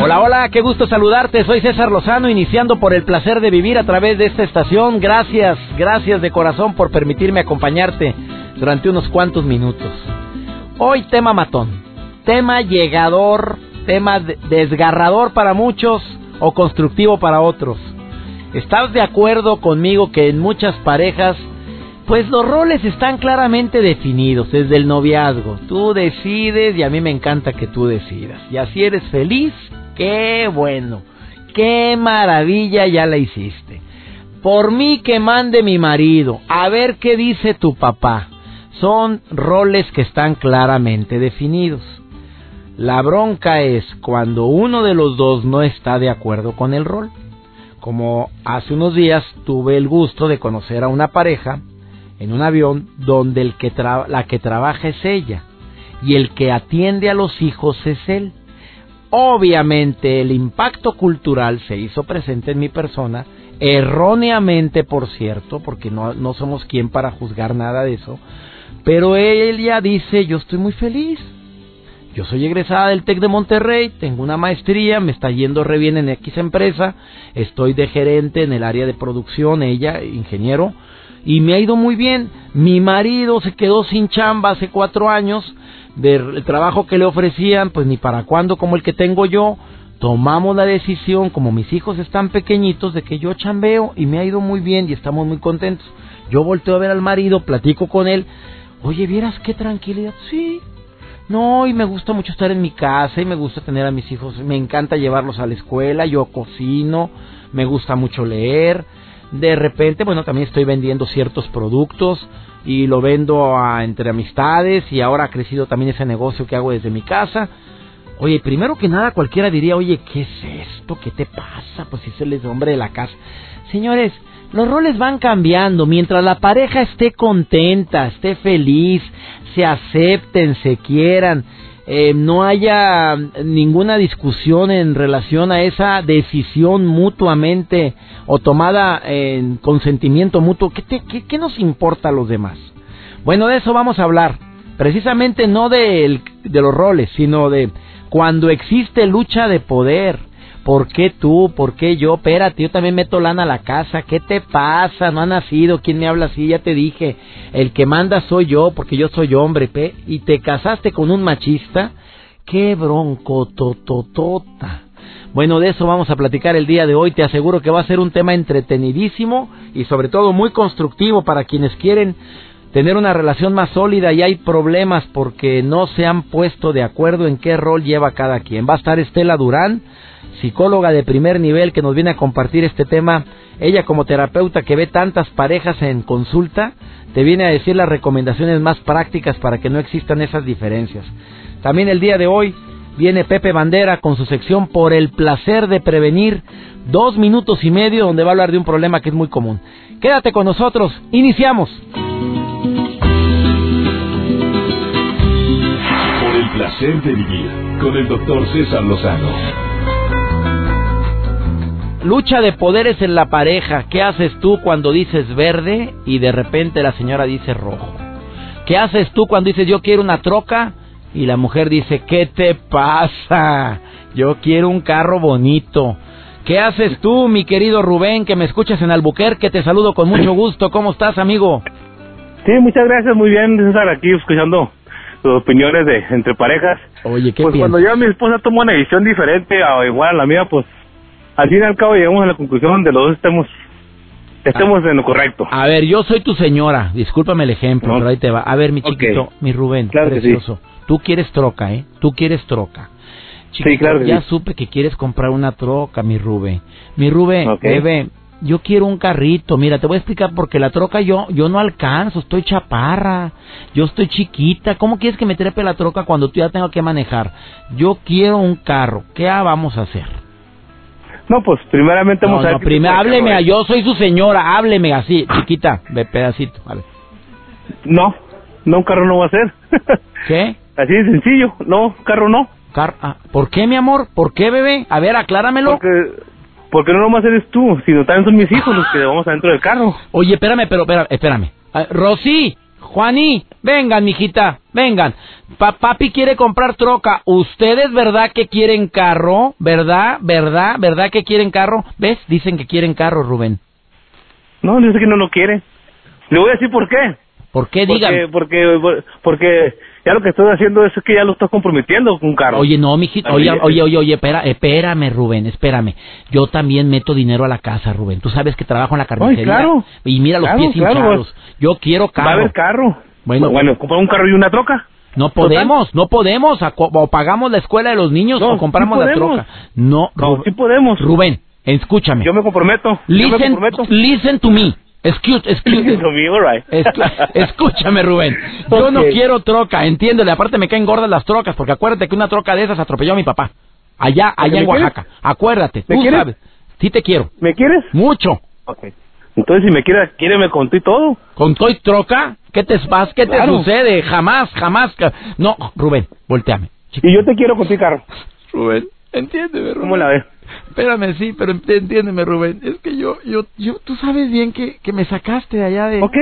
Hola, hola, qué gusto saludarte. Soy César Lozano, iniciando por el placer de vivir a través de esta estación. Gracias, gracias de corazón por permitirme acompañarte durante unos cuantos minutos. Hoy tema matón, tema llegador, tema desgarrador para muchos o constructivo para otros. ¿Estás de acuerdo conmigo que en muchas parejas pues los roles están claramente definidos desde el noviazgo. Tú decides y a mí me encanta que tú decidas. Y así eres feliz, qué bueno, qué maravilla ya la hiciste. Por mí que mande mi marido, a ver qué dice tu papá. Son roles que están claramente definidos. La bronca es cuando uno de los dos no está de acuerdo con el rol. Como hace unos días tuve el gusto de conocer a una pareja en un avión donde el que la que trabaja es ella y el que atiende a los hijos es él. Obviamente el impacto cultural se hizo presente en mi persona, erróneamente por cierto, porque no, no somos quien para juzgar nada de eso, pero ella dice yo estoy muy feliz. Yo soy egresada del TEC de Monterrey, tengo una maestría, me está yendo re bien en X empresa, estoy de gerente en el área de producción, ella, ingeniero, y me ha ido muy bien. Mi marido se quedó sin chamba hace cuatro años del trabajo que le ofrecían, pues ni para cuándo como el que tengo yo. Tomamos la decisión, como mis hijos están pequeñitos, de que yo chambeo y me ha ido muy bien y estamos muy contentos. Yo volteo a ver al marido, platico con él. Oye, ¿vieras qué tranquilidad? Sí. No, y me gusta mucho estar en mi casa y me gusta tener a mis hijos. Me encanta llevarlos a la escuela, yo cocino, me gusta mucho leer de repente, bueno, también estoy vendiendo ciertos productos y lo vendo a, entre amistades y ahora ha crecido también ese negocio que hago desde mi casa. Oye, primero que nada cualquiera diría, oye, ¿qué es esto? ¿Qué te pasa? Pues si es el hombre de la casa. Señores, los roles van cambiando. Mientras la pareja esté contenta, esté feliz, se acepten, se quieran, eh, no haya ninguna discusión en relación a esa decisión mutuamente o tomada en consentimiento mutuo, ¿qué, qué, nos importa a los demás? Bueno, de eso vamos a hablar. Precisamente no de los roles, sino de cuando existe lucha de poder. ¿Por qué tú? ¿Por qué yo? Espérate, yo también meto lana a la casa. ¿Qué te pasa? No ha nacido. ¿Quién me habla así? Ya te dije. El que manda soy yo, porque yo soy hombre, pe. Y te casaste con un machista. ¡Qué bronco tototota! Bueno, de eso vamos a platicar el día de hoy. Te aseguro que va a ser un tema entretenidísimo y sobre todo muy constructivo para quienes quieren tener una relación más sólida y hay problemas porque no se han puesto de acuerdo en qué rol lleva cada quien. Va a estar Estela Durán, psicóloga de primer nivel que nos viene a compartir este tema. Ella como terapeuta que ve tantas parejas en consulta, te viene a decir las recomendaciones más prácticas para que no existan esas diferencias. También el día de hoy viene Pepe Bandera con su sección Por el placer de prevenir, dos minutos y medio donde va a hablar de un problema que es muy común. Quédate con nosotros, iniciamos. Por el placer de vivir con el doctor César Lozano. Lucha de poderes en la pareja. ¿Qué haces tú cuando dices verde y de repente la señora dice rojo? ¿Qué haces tú cuando dices yo quiero una troca y la mujer dice ¿qué te pasa? Yo quiero un carro bonito. ¿Qué haces tú, mi querido Rubén, que me escuchas en Albuquerque? Te saludo con mucho gusto. ¿Cómo estás, amigo? Sí, muchas gracias. Muy bien, César, aquí escuchando tus opiniones de entre parejas. Oye, ¿qué Pues cuando yo mi esposa tomo una decisión diferente a igual a la mía, pues al fin y al cabo llegamos a la conclusión de los dos estemos estemos en lo correcto. A ver, yo soy tu señora, discúlpame el ejemplo, pero ahí te va. A ver, mi chiquito, mi Rubén, precioso. Tú quieres troca, ¿eh? Tú quieres troca. sí, claro ya supe que quieres comprar una troca, mi Rubén. Mi Rubén, bebé, yo quiero un carrito. Mira, te voy a explicar porque la troca yo yo no alcanzo, estoy chaparra, yo estoy chiquita. ¿Cómo quieres que me trepe la troca cuando tú ya tengo que manejar? Yo quiero un carro. ¿Qué vamos a hacer? No, pues primeramente vamos a ver. No, primero, hábleme, yo soy su señora, hábleme así, chiquita, de pedacito. Vale. No, no, un carro no va a ser. ¿Qué? Así de sencillo, no, carro no. Car ah, ¿Por qué, mi amor? ¿Por qué, bebé? A ver, acláramelo. Porque, porque no nomás eres tú, sino también son mis hijos los que vamos adentro del carro. Oye, espérame, pero espérame, espérame. Ah, Rosy, Juaní, vengan, mijita, vengan. Pa papi quiere comprar troca. ¿Ustedes verdad que quieren carro? ¿Verdad? ¿Verdad? ¿Verdad que quieren carro? ¿Ves? Dicen que quieren carro, Rubén. No, dice que no lo quiere. Le voy a decir por qué. ¿Por qué? Digan. Porque, porque, porque ya lo que estoy haciendo es que ya lo estás comprometiendo con un carro. Oye, no, mijito, oye, oye, oye, oye, espera, espérame, Rubén, espérame. Yo también meto dinero a la casa, Rubén. Tú sabes que trabajo en la carnicería. Ay, claro. Y mira los Claro, pies claro, hinchados. Yo quiero carro. Va a haber carro. Bueno. bueno, comprar un carro y una troca. No podemos, no podemos. O pagamos la escuela de los niños No, o compramos sí la troca. No, No, sí podemos. Rubén, escúchame. Yo me comprometo. yo me Listen, comprometo. listen to me. Excuse, excuse. Right. Escúchame, Rubén. Yo no Ok. quiero troca, entiéndele. Aparte me caen gordas las trocas, porque acuérdate que una troca de esas atropelló a mi papá. Allá, allá en quieres? Oaxaca. Acuérdate, ¿Me tú quieres? sabes. Sí te quiero. ¿Me quieres? Mucho. Ok. Entonces, si me quieres, quiéreme con ti todo. ¿Con Toy Troca? ¿Qué te vas? ¿Qué te Claro. sucede? Jamás, jamás. No, Rubén, volteame. Y yo te quiero con ti, carro. Rubén, entiéndeme, ¿Cómo la ves? Espérame, sí, pero ent- entiéndeme, Rubén. Es que yo, yo, yo, tú sabes bien que, que me sacaste de allá de... Ok.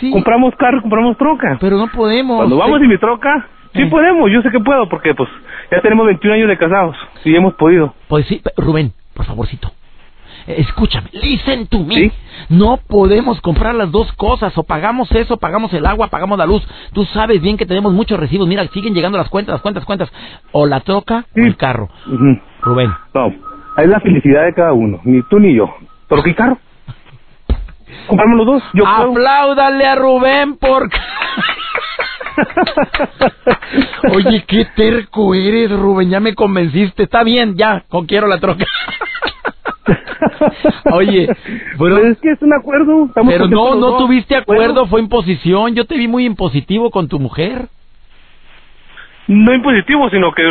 Sí. Compramos carro, compramos troca. Pero no podemos. Cuando vamos en mi troca, sí Eh. podemos. Yo sé que puedo porque, pues, ya tenemos 21 años de casados. Y hemos podido. Pues sí, Rubén, por favorcito. Eh, Escúchame, listen to me. Sí. No podemos comprar las dos cosas. O pagamos eso, pagamos el agua, pagamos la luz. Tú sabes bien que tenemos muchos recibos. Mira, siguen llegando las cuentas, las cuentas, cuentas. O la troca Sí. o el carro. Rubén. No, es la felicidad de cada uno. Ni tú ni yo. ¿Pero qué carro? Compramos los dos. Yo puedo. Apláudale a Rubén porque... Oye, qué terco eres, Rubén. Ya me convenciste. Está bien, ya. Con quiero la troca. Oye, pero, Pues es que es un acuerdo. Estamos pero no, no dos. tuviste acuerdo. Bueno, Fue imposición. Yo te vi muy impositivo con tu mujer. no impositivo, sino que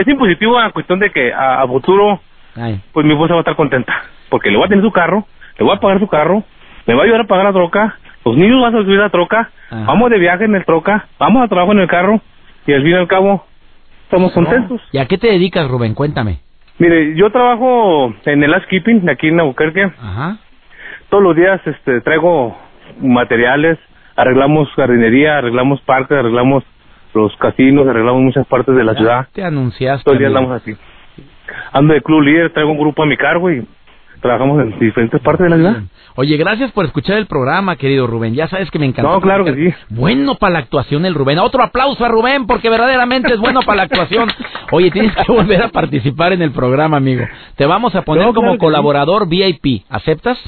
es impositivo en cuestión de que a, a futuro, Ay, pues mi esposa va a estar contenta. Porque le voy a tener su carro, le voy a pagar su carro, me va a ayudar a pagar la troca, los niños van a subir la troca, Ajá. vamos de viaje en el troca, vamos a trabajo en el carro, y al fin y al cabo, estamos contentos. ¿Y a qué te dedicas, Rubén? Cuéntame. Mire, yo trabajo en el housekeeping aquí en Albuquerque. Ajá. Todos los días este, traigo materiales, arreglamos jardinería, arreglamos parques, arreglamos los casinos, arreglamos muchas partes de la Ya ciudad. Te anunciaste. Todo el día andamos así. Ando de club líder, traigo un grupo a mi cargo y trabajamos en diferentes partes de la ciudad. Oye, gracias por escuchar el programa, querido Rubén. Ya sabes que me encanta. No, claro que sí. Bueno para la actuación el Rubén. Otro aplauso a Rubén porque verdaderamente es bueno para la actuación. Oye, tienes que volver a participar en el programa, amigo. Te vamos a poner No, como claro colaborador VIP. ¿Aceptas?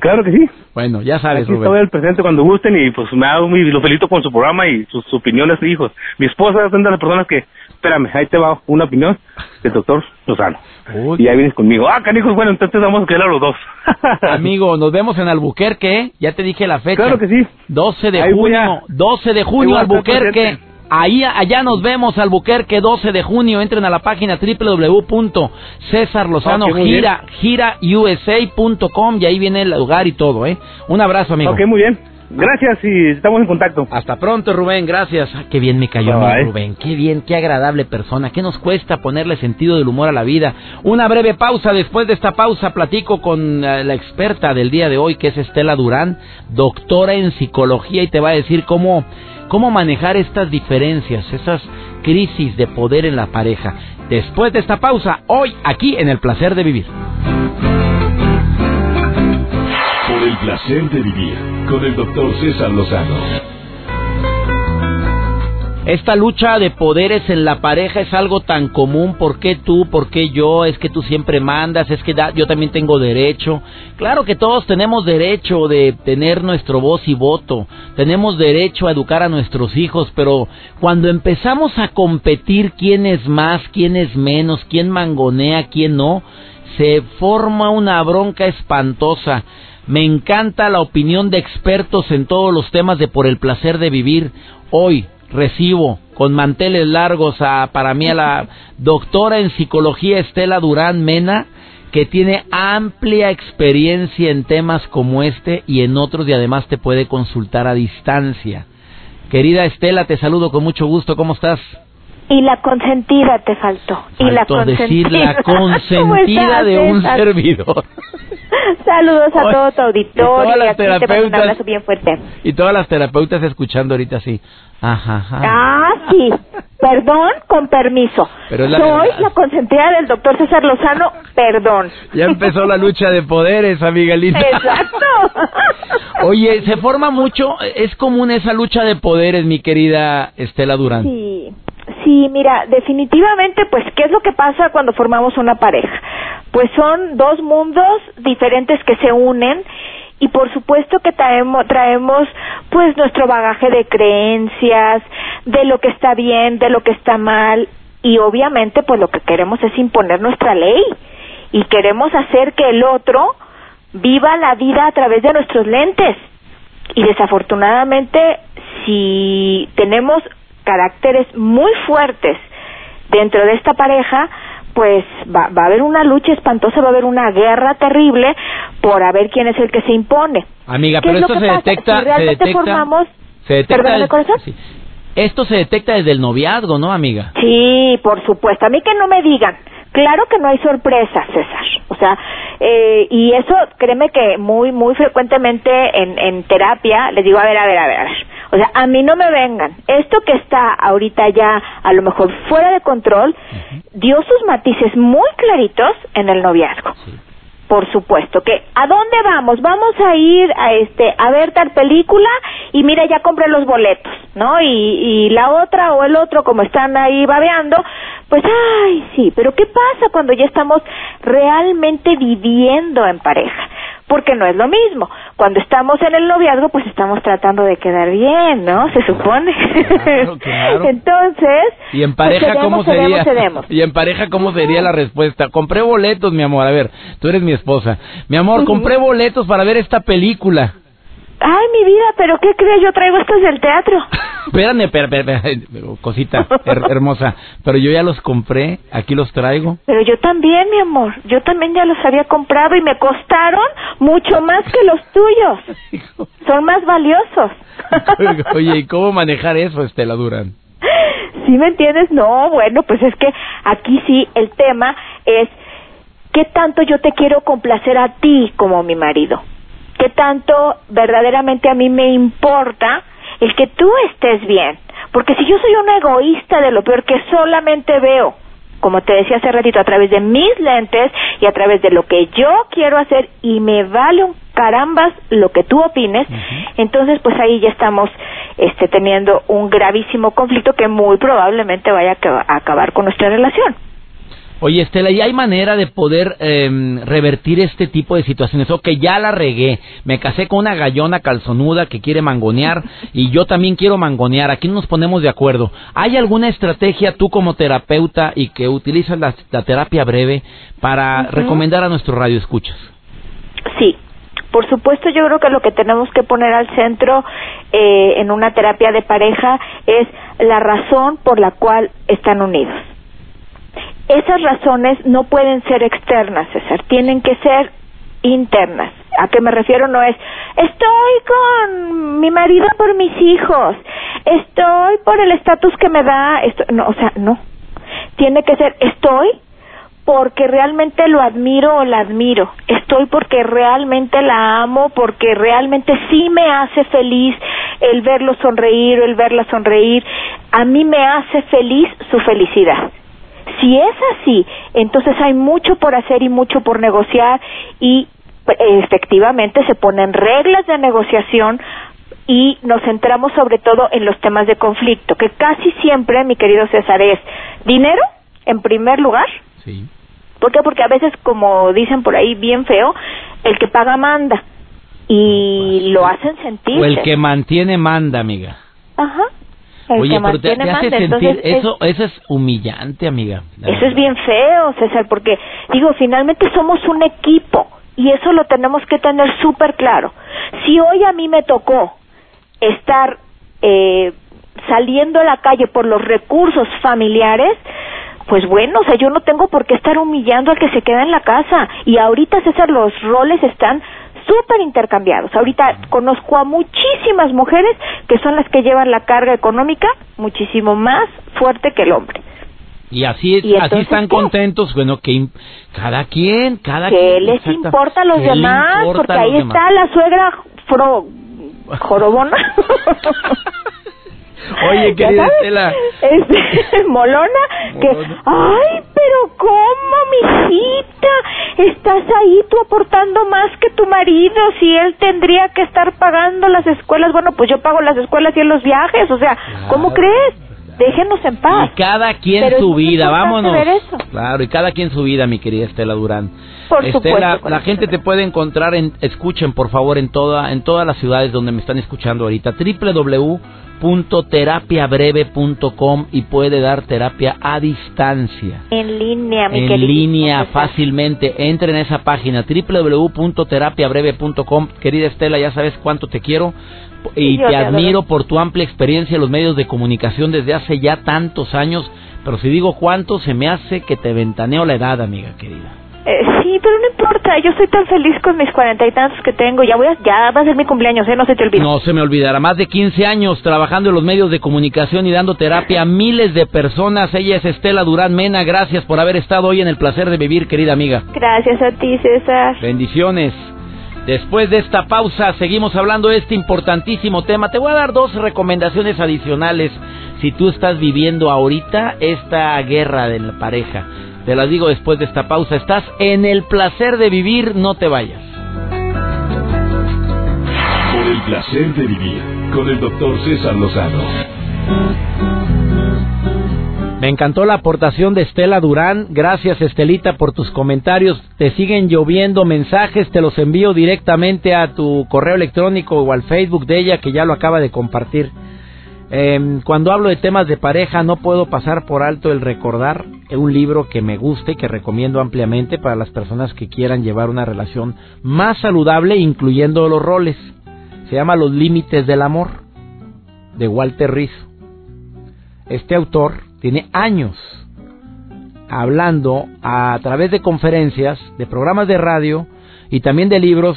Claro que sí. Bueno, ya sabes, Aquí Rubén. estoy al presente cuando gusten y pues me hago muy, lo felicito con su programa y sus opiniones e hijos. Mi esposa es una de las personas que, espérame, ahí te va una opinión del doctor Lozano. Uy. Y ahí vienes conmigo. Ah, canijos, bueno, entonces vamos a quedar a los dos. Amigo, nos vemos en Albuquerque. Ya te dije la fecha. Claro que sí. 12 de Ahí junio. a- 12 de junio, Albuquerque. Ahí, allá nos vemos, Albuquerque, 12 de junio. Entren a la página www.cesarlozano Ok, muy bien. gira, girausa.com y ahí viene el lugar y todo, ¿eh? Un abrazo, amigo. Ok, muy bien. Gracias y estamos en contacto. Hasta pronto, Rubén, gracias. Ah, qué bien me cayó Bye, mi. Rubén. Qué bien, qué agradable persona. ¿Qué nos cuesta ponerle sentido del humor a la vida? Una breve pausa. Después de esta pausa platico con eh, la experta del día de hoy, que es Estela Durán, doctora en psicología, y te va a decir cómo, cómo manejar estas diferencias, esas crisis de poder en la pareja. Después de esta pausa, hoy aquí en El Placer de Vivir. El placer de vivir con el doctor César Lozano. Esta lucha de poderes en la pareja es algo tan común. ¿Por qué tú? ¿Por qué yo? Es que tú siempre mandas, es que yo también tengo derecho. Claro que todos tenemos derecho de tener nuestro voz y voto. Tenemos derecho a educar a nuestros hijos, pero cuando empezamos a competir quién es más, quién es menos, quién mangonea, quién no, se forma una bronca espantosa. Me encanta la opinión de expertos en todos los temas de por el placer de vivir. Hoy recibo con manteles largos a para mí a la doctora en psicología Estela Durán Mena que tiene amplia experiencia en temas como este y en otros y además te puede consultar a distancia. Querida Estela, te saludo con mucho gusto. ¿Cómo estás? Y la consentida te faltó. y la consentida. decir la consentida de un servidor. Saludos a todo tu auditorio. Y todas las terapeutas. bien fuerte. Y todas las terapeutas escuchando ahorita así. Ajá, ajá. Ah, sí. Perdón, con permiso. Soy la consentida del doctor César Lozano, perdón. Ya empezó la lucha de poderes, amiga linda. Exacto. Oye, se forma mucho, es común esa lucha de poderes, mi querida Estela Durán. Sí. Sí, mira, definitivamente, pues, ¿qué es lo que pasa cuando formamos una pareja? Pues son dos mundos diferentes que se unen y por supuesto que traemos, traemos pues nuestro bagaje de creencias, de lo que está bien, de lo que está mal y obviamente pues lo que queremos es imponer nuestra ley y queremos hacer que el otro viva la vida a través de nuestros lentes y desafortunadamente si tenemos caracteres muy fuertes dentro de esta pareja, pues va, va, a haber una lucha espantosa, va a haber una guerra terrible por a ver quién es el que se impone. Amiga, pero esto se detecta, se detecta, formamos, se detecta, corazón? Esto se detecta desde el noviazgo, ¿no, amiga? Sí, por supuesto. A mí que no me digan. Claro que no hay sorpresas, César. O sea, eh, y eso, créeme que muy, muy frecuentemente en, en terapia les digo, a ver, a ver, a ver, a ver o sea, a mí no me vengan. Esto que está ahorita ya a lo mejor fuera de control, dio sus matices muy claritos en el noviazgo. Por supuesto que ¿a dónde vamos? Vamos a ir a este a ver tal película y mira ya compré los boletos, ¿no? Y, y la otra o el otro como están ahí babeando, pues ay, sí, pero ¿qué pasa cuando ya estamos realmente viviendo en pareja? Porque no es lo mismo. Cuando estamos en el noviazgo, pues estamos tratando de quedar bien, ¿no? Se supone. Entonces, ¿y en pues, pareja cómo sería? ¿Y en pareja cómo sería la respuesta? Compré boletos, mi amor. A ver, tú eres mi esposa. Mi amor, compré boletos para ver esta película. Ay, mi vida, pero ¿qué crees? Yo traigo estos del teatro. Espérame, espérame, cosita hermosa. Pero yo ya los compré, aquí los traigo. Pero yo también, mi amor. Yo también ya los había comprado y me costaron mucho más que los tuyos. Son más valiosos. Oye, ¿y cómo manejar eso, Estela Durán? ¿Sí me entiendes? No, bueno, pues es que aquí sí el tema es qué tanto yo te quiero complacer a ti como mi marido qué tanto verdaderamente a mí me importa el que tú estés bien. Porque si yo soy una egoísta de lo peor que solamente veo, como te decía hace ratito, a través de mis lentes y a través de lo que yo quiero hacer y me vale un carambas lo que tú opines, entonces pues ahí ya estamos este, teniendo un gravísimo conflicto que muy probablemente vaya a acabar con nuestra relación. Oye, Estela, ¿y hay manera de poder em, revertir este tipo de situaciones? O que ya la regué, me casé con una gallona calzonuda que quiere mangonear y yo también quiero mangonear. Aquí nos ponemos de acuerdo. ¿Hay alguna estrategia tú como terapeuta y que utilizas la, terapia breve para recomendar a nuestro radio escuchas? Sí, por supuesto, yo creo que lo que tenemos que poner al centro eh, en una terapia de pareja es la razón por la cual están unidos esas razones no pueden ser externas, César, tienen que ser internas. ¿A qué me refiero? No es, estoy con mi marido por mis hijos, estoy por el estatus que me da, esto, no, o sea, no. Tiene que ser, estoy porque realmente lo admiro o la admiro, estoy porque realmente la amo, porque realmente sí me hace feliz el verlo sonreír o el verla sonreír, a mí me hace feliz su felicidad. Si es así, entonces hay mucho por hacer y mucho por negociar y efectivamente se ponen reglas de negociación y nos centramos sobre todo en los temas de conflicto, que casi siempre, mi querido César, es dinero en primer lugar. Sí. ¿Por qué? Porque a veces, como dicen por ahí bien feo, el que paga manda y lo hacen sentir. O el que mantiene manda, amiga. Ajá. El Oye, que más pero te, tiene te hace manda. sentir, Entonces, es- eso, eso es humillante, amiga. Eso es bien feo, César, porque digo, finalmente somos un equipo y eso lo tenemos que tener súper claro. Si hoy a mí me tocó estar eh, saliendo a la calle por los recursos familiares, pues bueno, o sea, yo no tengo por qué estar humillando al que se queda en la casa. Y ahorita, César, los roles están súper intercambiados. Ahorita conozco a muchísimas mujeres que son las que llevan la carga económica muchísimo más fuerte que el hombre. Y así, ¿Y así están qué? contentos, bueno, que cada quien, cada ¿Qué quien. les exacta- importa a los ¿qué le demás? Porque ahí demás? está la suegra fro- jorobona. Oye, ¿Ya querida? Estela. Este, molona, que, Molona. ay, pero ¿cómo? Estás ahí tú aportando más que tu marido, si él tendría que estar pagando las escuelas, bueno, pues yo pago las escuelas y él los viajes, o sea, ¿cómo crees? Déjenos en paz. Y cada quien Pero su vida, vámonos. ver eso. Claro, y cada quien su vida, mi querida Estela Durán. Por Estela, supuesto, la gente te puede encontrar en, escuchen por favor en toda, en todas las ciudades donde me están escuchando ahorita, www.terapiabreve.com y puede dar terapia a distancia. En línea, mi en queridísimo línea fácilmente. Entren a esa página www.terapiabreve.com. Querida Estela, ya sabes cuánto te quiero y te admiro por tu amplia experiencia en los medios de comunicación desde hace ya tantos años. Pero si digo cuánto, se me hace que te ventaneo la edad, amiga querida. Eh, sí, pero no importa, yo estoy tan feliz con mis cuarenta y tantos que tengo, ya voy a, ya va a ser mi cumpleaños, ¿eh? No se te olvide. No se me olvidará, más de 15 años trabajando en los medios de comunicación y dando terapia a miles de personas. Ella es Estela Durán Mena. Gracias por haber estado hoy en el placer de vivir, querida amiga. Gracias a ti, César. Bendiciones. Después de esta pausa, seguimos hablando de este importantísimo tema. Te voy a dar dos recomendaciones adicionales si tú estás viviendo ahorita esta guerra de la pareja. Te las digo después de esta pausa. Estás en el placer de vivir, no te vayas. Por el placer de vivir con el doctor César Lozano. Me encantó la aportación de Estela Durán. Gracias, Estelita, por tus comentarios. Te siguen lloviendo mensajes. Te los envío directamente a tu correo electrónico o al Facebook de ella, que ya lo acaba de compartir. Eh, cuando hablo de temas de pareja, no puedo pasar por alto el recordar un libro que me guste y que recomiendo ampliamente para las personas que quieran llevar una relación más saludable, incluyendo los roles. Se llama Los Límites del Amor, de Walter Rizzo. Este autor tiene años hablando a través de conferencias, de programas de radio y también de libros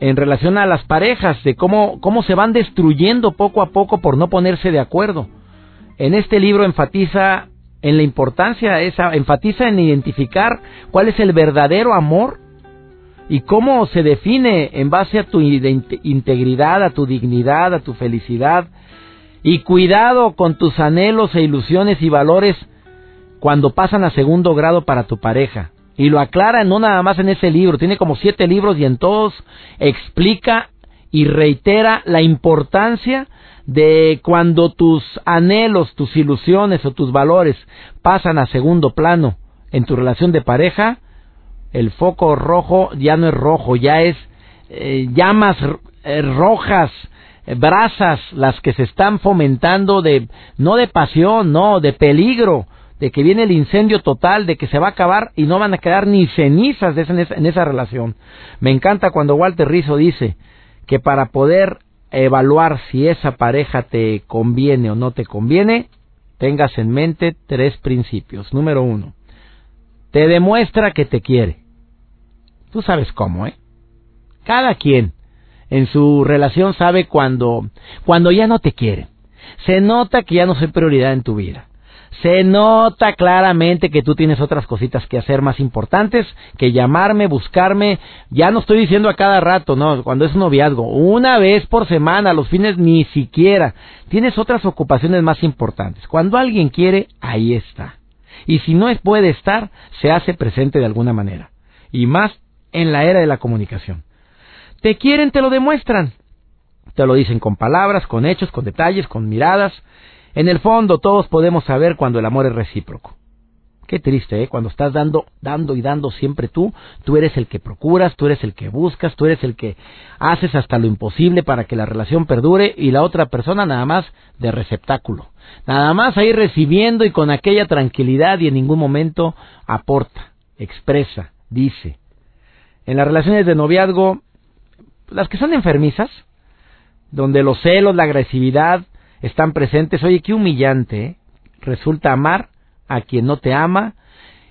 en relación a las parejas, de cómo, cómo se van destruyendo poco a poco por no ponerse de acuerdo. En este libro enfatiza en la importancia esa, enfatiza en identificar cuál es el verdadero amor y cómo se define en base a tu integridad, a tu dignidad, a tu felicidad, y cuidado con tus anhelos e ilusiones y valores cuando pasan a segundo grado para tu pareja. Y lo aclara no nada más en ese libro, tiene como siete libros y en todos explica y reitera la importancia de cuando tus anhelos, tus ilusiones o tus valores pasan a segundo plano en tu relación de pareja, el foco rojo ya no es rojo, ya es eh, llamas eh, rojas, brasas las que se están fomentando de no de pasión, no, de peligro, de que viene el incendio total, de que se va a acabar y no van a quedar ni cenizas en, esa, en esa relación. Me encanta cuando Walter Rizzo dice que para poder evaluar si esa pareja te conviene o no te conviene, tengas en mente tres principios. Número uno, te demuestra que te quiere. Tú sabes cómo, ¿eh? Cada quien en su relación sabe cuando, cuando ya no te quiere. Se nota que ya no soy prioridad en tu vida. Se nota claramente que tú tienes otras cositas que hacer más importantes que llamarme, buscarme. Ya no estoy diciendo a cada rato, no, cuando es un noviazgo. Una vez por semana, los fines ni siquiera. Tienes otras ocupaciones más importantes. Cuando alguien quiere, ahí está. Y si no puede estar, se hace presente de alguna manera. Y más en la era de la comunicación. Te quieren, te lo demuestran. Te lo dicen con palabras, con hechos, con detalles, con miradas. En el fondo todos podemos saber cuando el amor es recíproco. Qué triste, ¿eh? Cuando estás dando, dando y dando siempre tú, tú eres el que procuras, tú eres el que buscas, tú eres el que haces hasta lo imposible para que la relación perdure y la otra persona nada más de receptáculo. Nada más ahí recibiendo y con aquella tranquilidad y en ningún momento aporta, expresa, dice. En las relaciones de noviazgo, las que son enfermizas, donde los celos, la agresividad están presentes, oye, qué humillante, resulta amar a quien no te ama.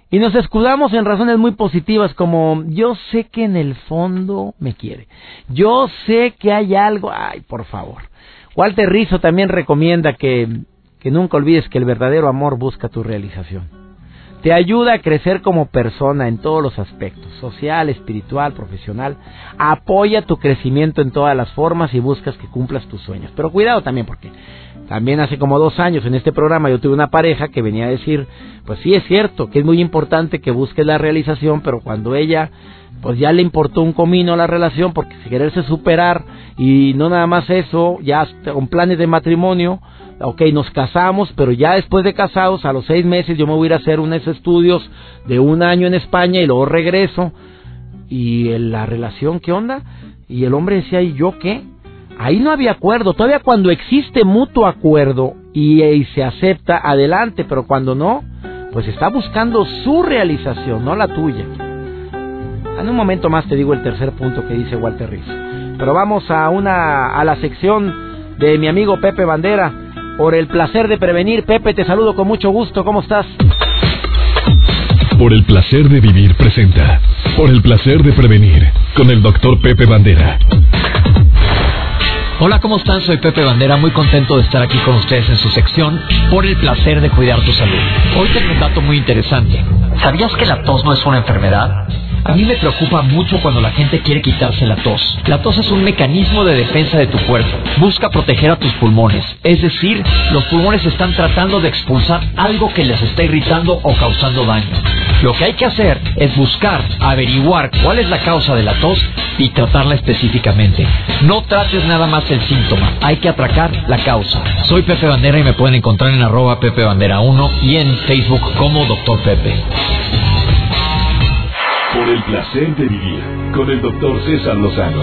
Y nos escudamos en razones muy positivas como yo sé que en el fondo me quiere. Yo sé que hay algo. Ay, por favor. Walter Rizzo también recomienda que, que nunca olvides que el verdadero amor busca tu realización. Te ayuda a crecer como persona en todos los aspectos, social, espiritual, profesional. Apoya tu crecimiento en todas las formas y buscas que cumplas tus sueños. Pero cuidado también porque también hace como dos años en este programa yo tuve una pareja que venía a decir, pues sí es cierto que es muy importante que busques la realización, pero cuando ella pues ya le importó un comino la relación porque si quererse superar y no nada más eso, ya con planes de matrimonio, ok, nos casamos, pero ya después de casados, a los seis meses yo me voy a ir a hacer unos estudios de un año en España y luego regreso. Y la relación, ¿qué onda? Y el hombre decía, ¿y yo qué? Ahí no había acuerdo. Todavía cuando existe mutuo acuerdo y, se acepta, adelante, pero cuando no, pues está buscando su realización, no la tuya. En un momento más te digo el tercer punto que dice Walter Rizzo. Pero vamos a una a la sección de mi amigo Pepe Bandera por el placer de prevenir. Pepe, te saludo con mucho gusto. ¿Cómo estás? Por el placer de vivir presenta. Por el placer de prevenir con el doctor Pepe Bandera. Hola, ¿cómo están? Soy Pepe Bandera, muy contento de estar aquí con ustedes en su sección Por el placer de cuidar tu salud. Hoy tengo un dato muy interesante. ¿Sabías que la tos no es una enfermedad? A mí me preocupa mucho cuando la gente quiere quitarse la tos. La tos es un mecanismo de defensa de tu cuerpo. Busca proteger a tus pulmones. Es decir, los pulmones están tratando de expulsar algo que les está irritando o causando daño. Lo que hay que hacer es buscar, averiguar cuál es la causa de la tos y tratarla específicamente. No trates nada más el síntoma, hay que atracar la causa. Soy Pepe Bandera y me pueden encontrar en arroba Pepe Bandera 1 y en Facebook como Doctor Pepe. El placer de vivir con el doctor César Lozano.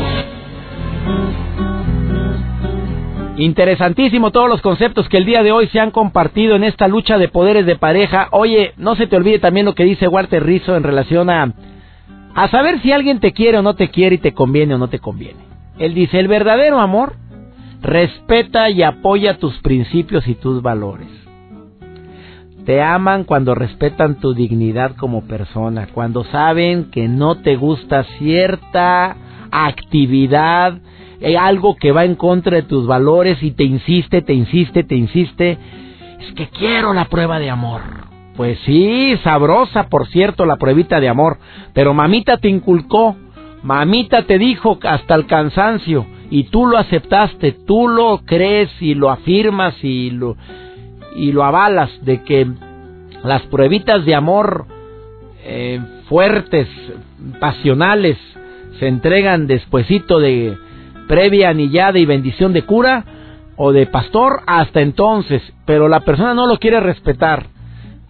Interesantísimo todos los conceptos que el día de hoy se han compartido en esta lucha de poderes de pareja. Oye, no se te olvide también lo que dice Walter Rizzo en relación a a saber si alguien te quiere o no te quiere y te conviene o no te conviene. Él dice, el verdadero amor respeta y apoya tus principios y tus valores. Te aman cuando respetan tu dignidad como persona, cuando saben que no te gusta cierta actividad, eh, algo que va en contra de tus valores y te insiste, te insiste, te insiste. Es que quiero la prueba de amor. Pues sí, sabrosa, por cierto, la pruebita de amor. Pero mamita te inculcó, mamita te dijo hasta el cansancio y tú lo aceptaste, tú lo crees y lo afirmas y lo y lo avalas de que las pruebitas de amor eh, fuertes, pasionales, se entregan despuesito de previa anillada y bendición de cura o de pastor hasta entonces, pero la persona no lo quiere respetar,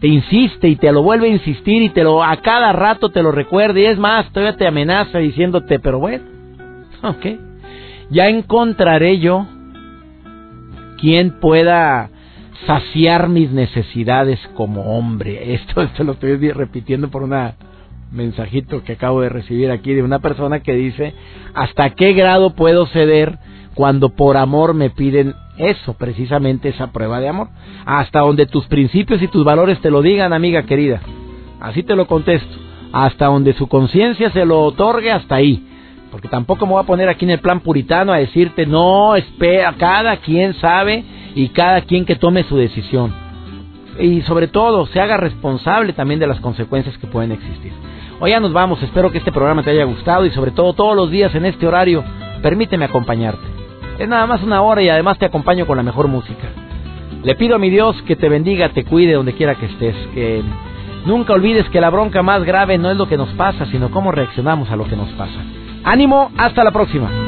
te insiste y te lo vuelve a insistir y te lo a cada rato te lo recuerda y es más, todavía te amenaza diciéndote, pero bueno, ok, ya encontraré yo quien pueda saciar mis necesidades como hombre. Esto, esto lo estoy repitiendo por un mensajito que acabo de recibir aquí de una persona que dice, ¿hasta qué grado puedo ceder cuando por amor me piden eso, precisamente esa prueba de amor? Hasta donde tus principios y tus valores te lo digan, amiga querida. Así te lo contesto. Hasta donde su conciencia se lo otorgue, hasta ahí. Porque tampoco me voy a poner aquí en el plan puritano a decirte, no, espera, cada quien sabe y cada quien que tome su decisión. Y sobre todo, se haga responsable también de las consecuencias que pueden existir. Hoy ya nos vamos, espero que este programa te haya gustado y sobre todo todos los días en este horario, permíteme acompañarte. Es nada más una hora y además te acompaño con la mejor música. Le pido a mi Dios que te bendiga, te cuide donde quiera que estés, que nunca olvides que la bronca más grave no es lo que nos pasa, sino cómo reaccionamos a lo que nos pasa. Ánimo, hasta la próxima.